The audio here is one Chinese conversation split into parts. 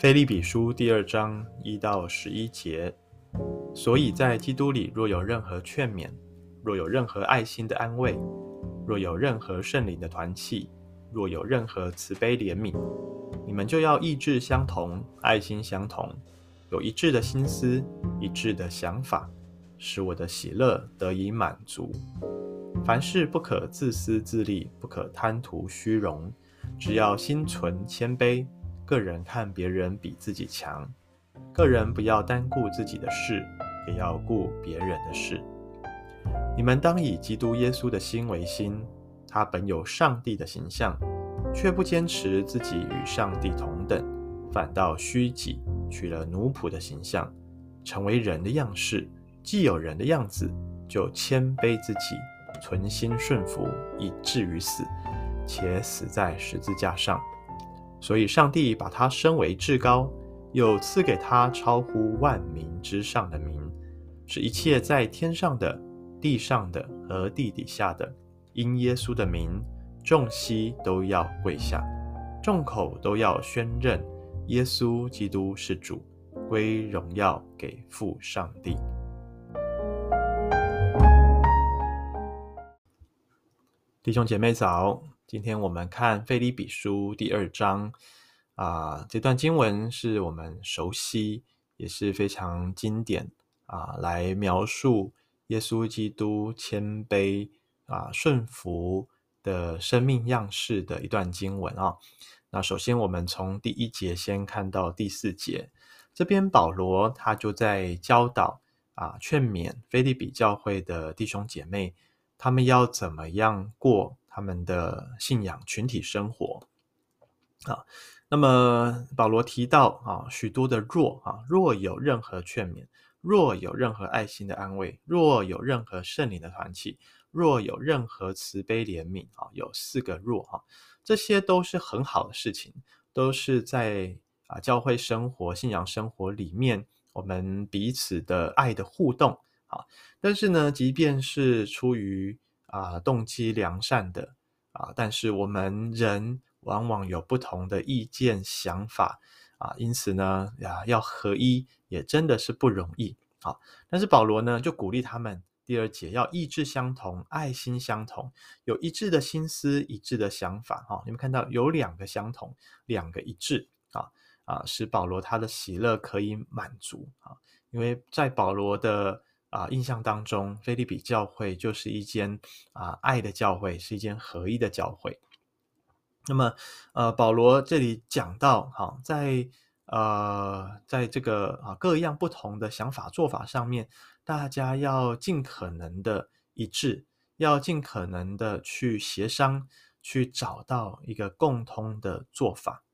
腓利比书第二章一到十一节，所以在基督里，若有任何劝勉，若有任何爱心的安慰，若有任何圣灵的团契，若有任何慈悲怜悯，你们就要意志相同，爱心相同，有一致的心思，一致的想法，使我的喜乐得以满足。凡事不可自私自利，不可贪图虚荣，只要心存谦卑。个人看别人比自己强，个人不要单顾自己的事，也要顾别人的事。你们当以基督耶稣的心为心，他本有上帝的形象，却不坚持自己与上帝同等，反倒虚己，取了奴仆的形象，成为人的样式。既有人的样子，就谦卑自己，存心顺服，以至于死，且死在十字架上。所以，上帝把他升为至高，又赐给他超乎万民之上的名，使一切在天上的、地上的和地底下的，因耶稣的名，众膝都要跪下，众口都要宣认耶稣基督是主，归荣耀给父上帝。弟兄姐妹早。今天我们看《腓立比书》第二章，啊，这段经文是我们熟悉，也是非常经典啊，来描述耶稣基督谦卑啊、顺服的生命样式的一段经文啊。那首先，我们从第一节先看到第四节，这边保罗他就在教导啊、劝勉腓立比教会的弟兄姐妹，他们要怎么样过。他们的信仰群体生活啊，那么保罗提到啊，许多的若啊，若有任何劝勉，若有任何爱心的安慰，若有任何圣灵的团契，若有任何慈悲怜悯啊，有四个若哈，这些都是很好的事情，都是在啊教会生活、信仰生活里面，我们彼此的爱的互动啊。但是呢，即便是出于啊，动机良善的啊，但是我们人往往有不同的意见想法啊，因此呢，呀，要合一也真的是不容易啊。但是保罗呢，就鼓励他们第二节要意志相同，爱心相同，有一致的心思，一致的想法哈。你们看到有两个相同，两个一致啊啊，使保罗他的喜乐可以满足啊，因为在保罗的。啊，印象当中，菲利比教会就是一间啊爱的教会，是一间合一的教会。那么，呃，保罗这里讲到，哈，在呃，在这个啊各样不同的想法做法上面，大家要尽可能的一致，要尽可能的去协商，去找到一个共通的做法。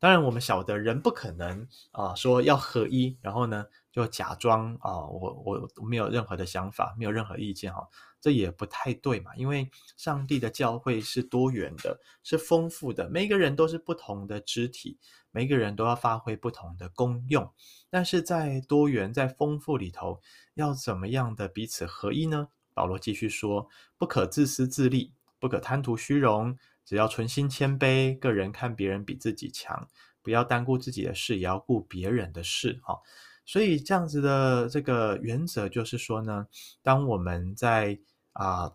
当然，我们晓得人不可能啊说要合一，然后呢，就假装啊、我我没有任何的想法，没有任何意见哈，这也不太对嘛。因为上帝的教会是多元的，是丰富的，每个人都是不同的肢体，每个人都要发挥不同的功用。但是在多元、在丰富里头，要怎么样的彼此合一呢？保罗继续说：不可自私自利，不可贪图虚荣，只要存心谦卑，个人看别人比自己强，不要单顾自己的事，也要顾别人的事哈。所以这样子的这个原则就是说呢，当我们在啊、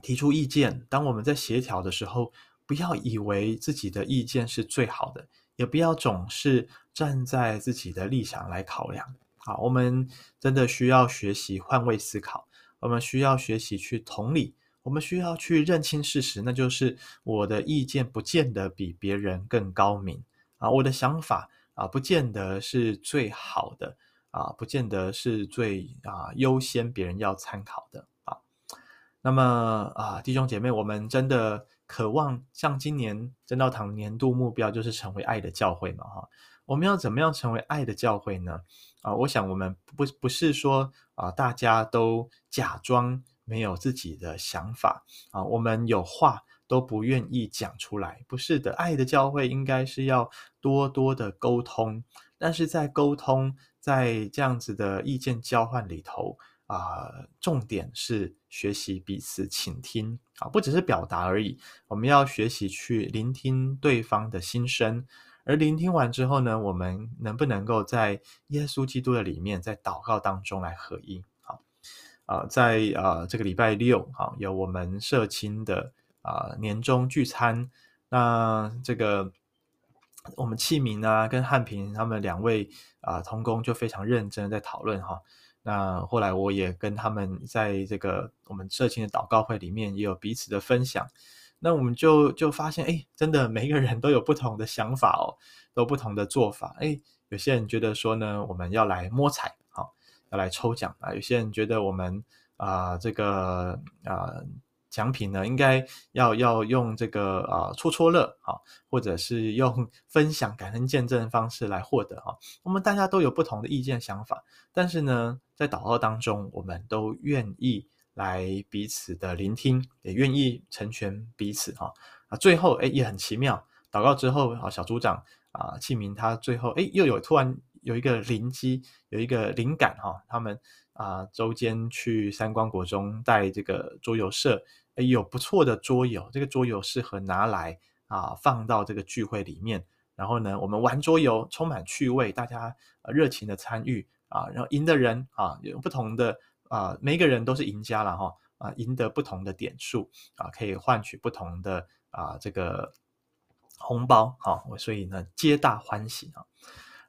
提出意见，当我们在协调的时候，不要以为自己的意见是最好的，也不要总是站在自己的立场来考量。好，我们真的需要学习换位思考，我们需要学习去同理，我们需要去认清事实，那就是我的意见不见得比别人更高明啊，我的想法。啊，不见得是最好的啊，不见得是最啊优先，别人要参考的啊。那么啊，弟兄姐妹，我们真的渴望像今年真道堂年度目标就是成为爱的教会嘛？哈，我们要怎么样成为爱的教会呢？啊，我想我们不不是说啊，大家都假装没有自己的想法啊，我们有话。都不愿意讲出来，不是的。爱的教会应该是要多多的沟通，但是在沟通，在这样子的意见交换里头啊、重点是学习彼此倾听啊，不只是表达而已。我们要学习去聆听对方的心声，而聆听完之后呢，我们能不能够在耶稣基督的里面，在祷告当中来合一？啊，在啊这个礼拜六，好，有我们社青的啊年终聚餐，那这个。我们器皿啊，跟汉平他们两位啊同工就非常认真在讨论哈。那后来我也跟他们在这个我们社青的祷告会里面也有彼此的分享。那我们就就发现，哎，真的每个人都有不同的想法哦，都不同的做法。哎，有些人觉得说呢，我们要来摸彩，要来抽奖啊。有些人觉得我们啊，这个啊。奖品呢，应该要要用这个啊戳戳乐啊，或者是用 分享感恩见证的方式来获得哈。我们大家都有不同的意见想法，但是呢，在祷告当中，我们都愿意来彼此的聆听，也愿意成全彼此哈。啊，最后哎也很奇妙，祷告之后啊，小组长啊器明他最后哎又有突然有一个灵机，有一个灵感哈，他们。啊，周间去三光国中带这个桌游社，诶，有不错的桌游，这个桌游适合拿来啊放到这个聚会里面。然后呢，我们玩桌游充满趣味，大家热情的参与啊，然后赢的人啊有不同的啊，每一个人都是赢家了哈啊，赢得不同的点数啊，可以换取不同的啊这个红包哈，所以呢，皆大欢喜啊。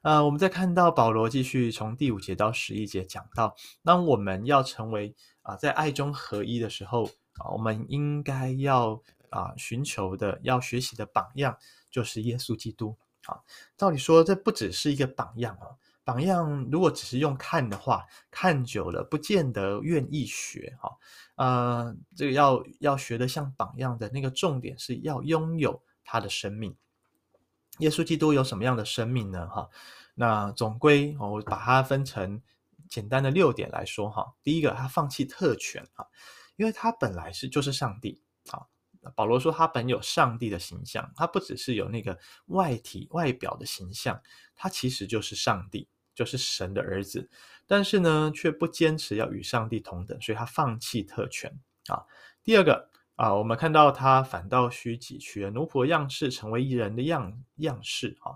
呃，我们再看到保罗继续从第五节到十一节讲到，当我们要成为啊、在爱中合一的时候啊、我们应该要啊、寻求的、要学习的榜样就是耶稣基督。啊，照理说这不只是一个榜样哦，榜样如果只是用看的话，看久了不见得愿意学哈。呃，这个要要学的像榜样的那个重点是要拥有他的生命。耶稣基督有什么样的生命呢？哈，那总归我把它分成简单的六点来说哈。第一个，他放弃特权哈，因为他本来是就是上帝啊。保罗说他本有上帝的形象，他不只是有那个外体外表的形象，他其实就是上帝，就是神的儿子。但是呢，却不坚持要与上帝同等，所以他放弃特权啊。第二个。啊，我们看到他反倒虚己，取了奴仆的样式，成为人的样样式啊。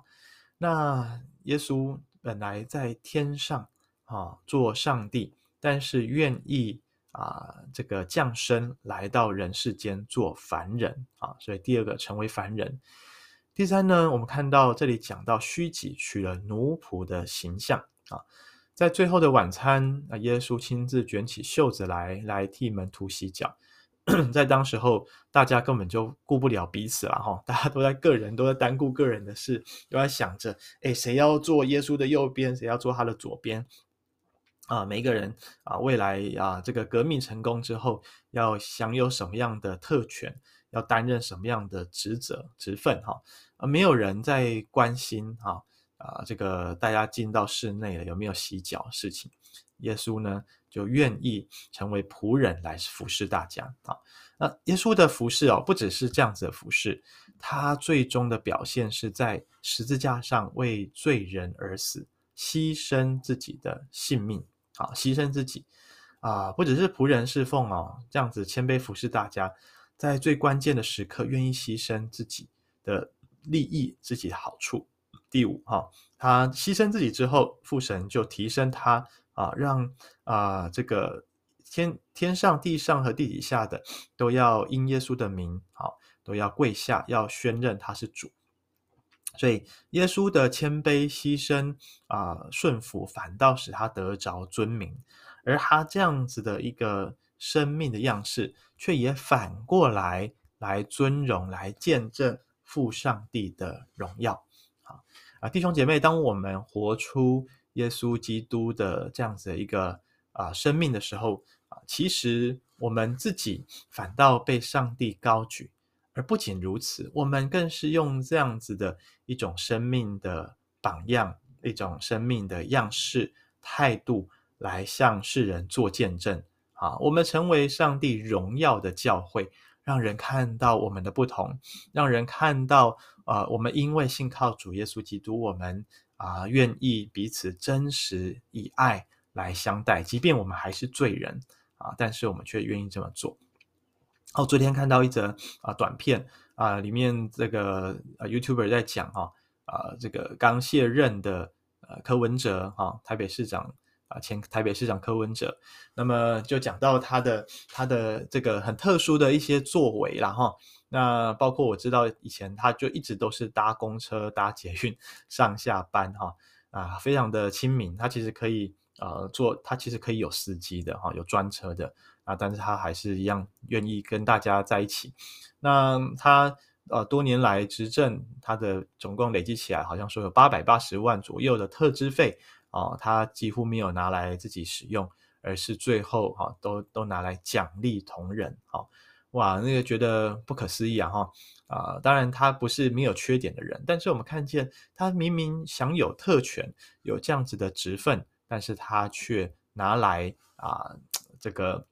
那耶稣本来在天上啊做上帝，但是愿意啊这个降生来到人世间做凡人啊。所以第二个成为凡人。第三呢，我们看到这里讲到虚己，取了奴仆的形象啊。在最后的晚餐啊，耶稣亲自卷起袖子来，来替门徒洗脚。在当时候，大家根本就顾不了彼此了哈，大家都在个人都在单顾个人的事，都在想着，哎，谁要做耶稣的右边，谁要做他的左边啊？每一个人啊，未来啊，这个革命成功之后，要享有什么样的特权，要担任什么样的职责职分哈？啊，没有人在关心哈啊，这个大家进到室内了有没有洗脚事情？耶稣呢？就愿意成为仆人来服侍大家啊！那耶稣的服侍哦，不只是这样子的服侍，他最终的表现是在十字架上为罪人而死，牺牲自己的性命啊，牺牲自己啊，不只是仆人侍奉哦，这样子谦卑服侍大家，在最关键的时刻愿意牺牲自己的利益、自己的好处。第五哈，他牺牲自己之后，父神就提升他。啊，让啊这个天天上地上和地底下的都要因耶稣的名，好，都要跪下，要宣认他是主。所以耶稣的谦卑牺牲啊顺服，反倒使他得着尊名。而他这样子的一个生命的样式，却也反过来来尊荣，来见证父上帝的荣耀。好啊，弟兄姐妹，当我们活出。耶稣基督的这样子的一个啊生命的时候啊，其实我们自己反倒被上帝高举，而不仅如此，我们更是用这样子的一种生命的榜样、一种生命的样式态度来向世人做见证啊。我们成为上帝荣耀的教会，让人看到我们的不同，让人看到啊，我们因为信靠主耶稣基督，我们。啊，愿意彼此真实以爱来相待，即便我们还是罪人啊，但是我们却愿意这么做。哦，昨天看到一则啊短片啊，里面这个啊 YouTuber 在讲哈啊、呃，这个刚卸任的呃柯文哲啊，台北市长啊，前台北市长柯文哲，那么就讲到他的他的这个很特殊的一些作为啦哈。那包括我知道以前他就一直都是搭公车搭捷运上下班哈啊，非常的亲民，他其实可以呃做，他其实可以有司机的哈，有专车的啊，但是他还是一样愿意跟大家在一起。那他。呃，多年来执政，他的总共累积起来，好像说有八百八十万左右的特支费啊，他、几乎没有拿来自己使用，而是最后哈、都都拿来奖励同仁，哈、呃，哇，那个觉得不可思议啊，哈，啊，当然他不是没有缺点的人，但是我们看见他明明享有特权，有这样子的职分，但是他却拿来啊、这个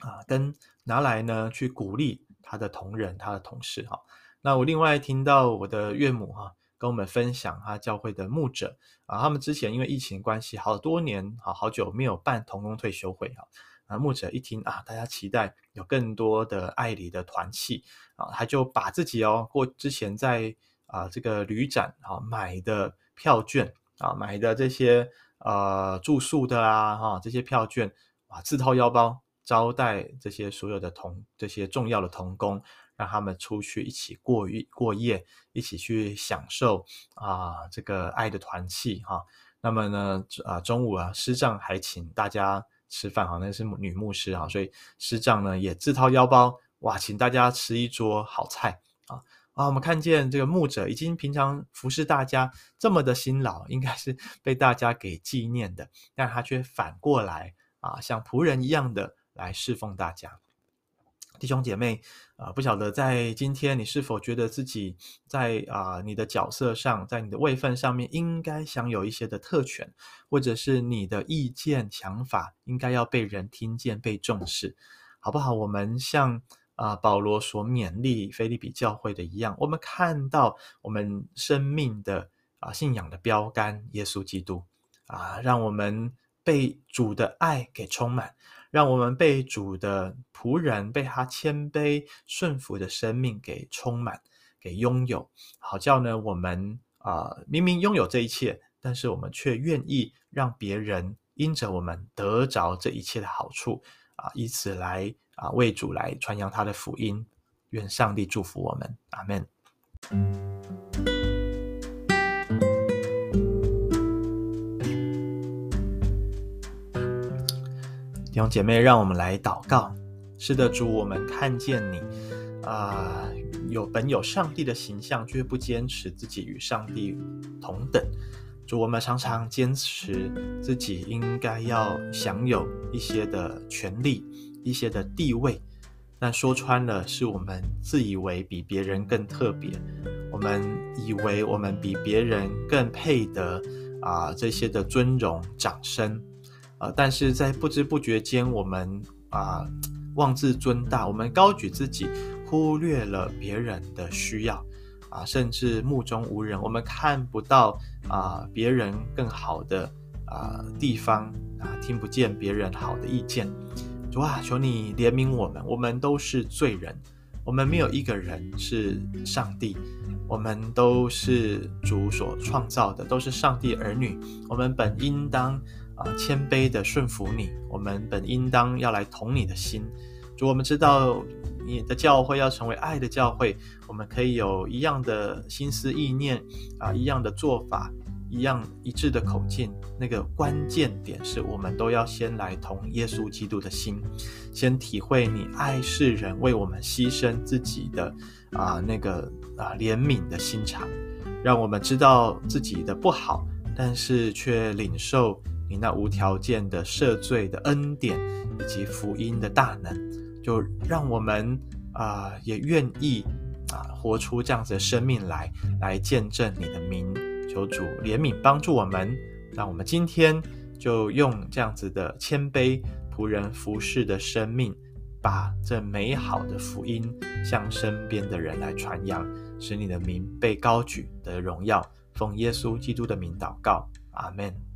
啊、跟拿来呢去鼓励。他的同仁，他的同事，哈，那我另外听到我的岳母，哈，跟我们分享他教会的牧者啊，他们之前因为疫情关系，好多年，好好久没有办童工退休会，啊，啊，牧者一听啊，大家期待有更多的爱里的团契啊，他就把自己哦，过之前在啊这个旅展啊买的票券啊，买的这些呃住宿的啊，哈，这些票券啊，自掏腰包。招待这些所有的同这些重要的童工，让他们出去一起过一过夜，一起去享受啊这个爱的团契哈。那么呢啊中午啊师长还请大家吃饭哈，那是女牧师啊，所以师长呢也自掏腰包哇，请大家吃一桌好菜啊啊。我们看见这个牧者已经平常服侍大家这么的辛劳，应该是被大家给纪念的，但他却反过来啊像仆人一样的。来侍奉大家，弟兄姐妹啊、呃，不晓得在今天你是否觉得自己在啊、你的角色上，在你的位分上面应该享有一些的特权，或者是你的意见想法应该要被人听见、被重视，好不好？我们像啊、保罗所勉励腓利比教会的一样，我们看到我们生命的啊、信仰的标杆耶稣基督啊、让我们被主的爱给充满。让我们被主的仆人，被他谦卑顺服的生命给充满，给拥有，好叫呢我们啊、明明拥有这一切，但是我们却愿意让别人因着我们得着这一切的好处啊，以此来啊为主来传扬他的福音。愿上帝祝福我们，阿门。弟兄姐妹，让我们来祷告。是的，主，我们看见你啊、有本有上帝的形象，却不坚持自己与上帝同等。主，我们常常坚持自己应该要享有一些的权利、一些的地位，但说穿了，是我们自以为比别人更特别，我们以为我们比别人更配得啊、这些的尊荣、掌声。呃，但是在不知不觉间，我们啊、妄自尊大，我们高举自己，忽略了别人的需要啊、甚至目中无人，我们看不到啊、别人更好的啊、地方啊、听不见别人好的意见。主啊，求你怜悯我们，我们都是罪人，我们没有一个人是上帝，我们都是主所创造的，都是上帝儿女，我们本应当。啊，谦卑的顺服你，我们本应当要来同你的心。主，我们知道你的教会要成为爱的教会，我们可以有一样的心思意念啊，一样的做法，一样一致的口径。那个关键点是我们都要先来同耶稣基督的心，先体会你爱世人，为我们牺牲自己的啊那个啊怜悯的心肠，让我们知道自己的不好，但是却领受。你那无条件的赦罪的恩典，以及福音的大能，就让我们啊、也愿意啊、活出这样子的生命来，来见证你的名。求主怜悯帮助我们，让我们今天就用这样子的谦卑仆人服侍的生命，把这美好的福音向身边的人来传扬，使你的名被高举的荣耀。奉耶稣基督的名祷告，阿门。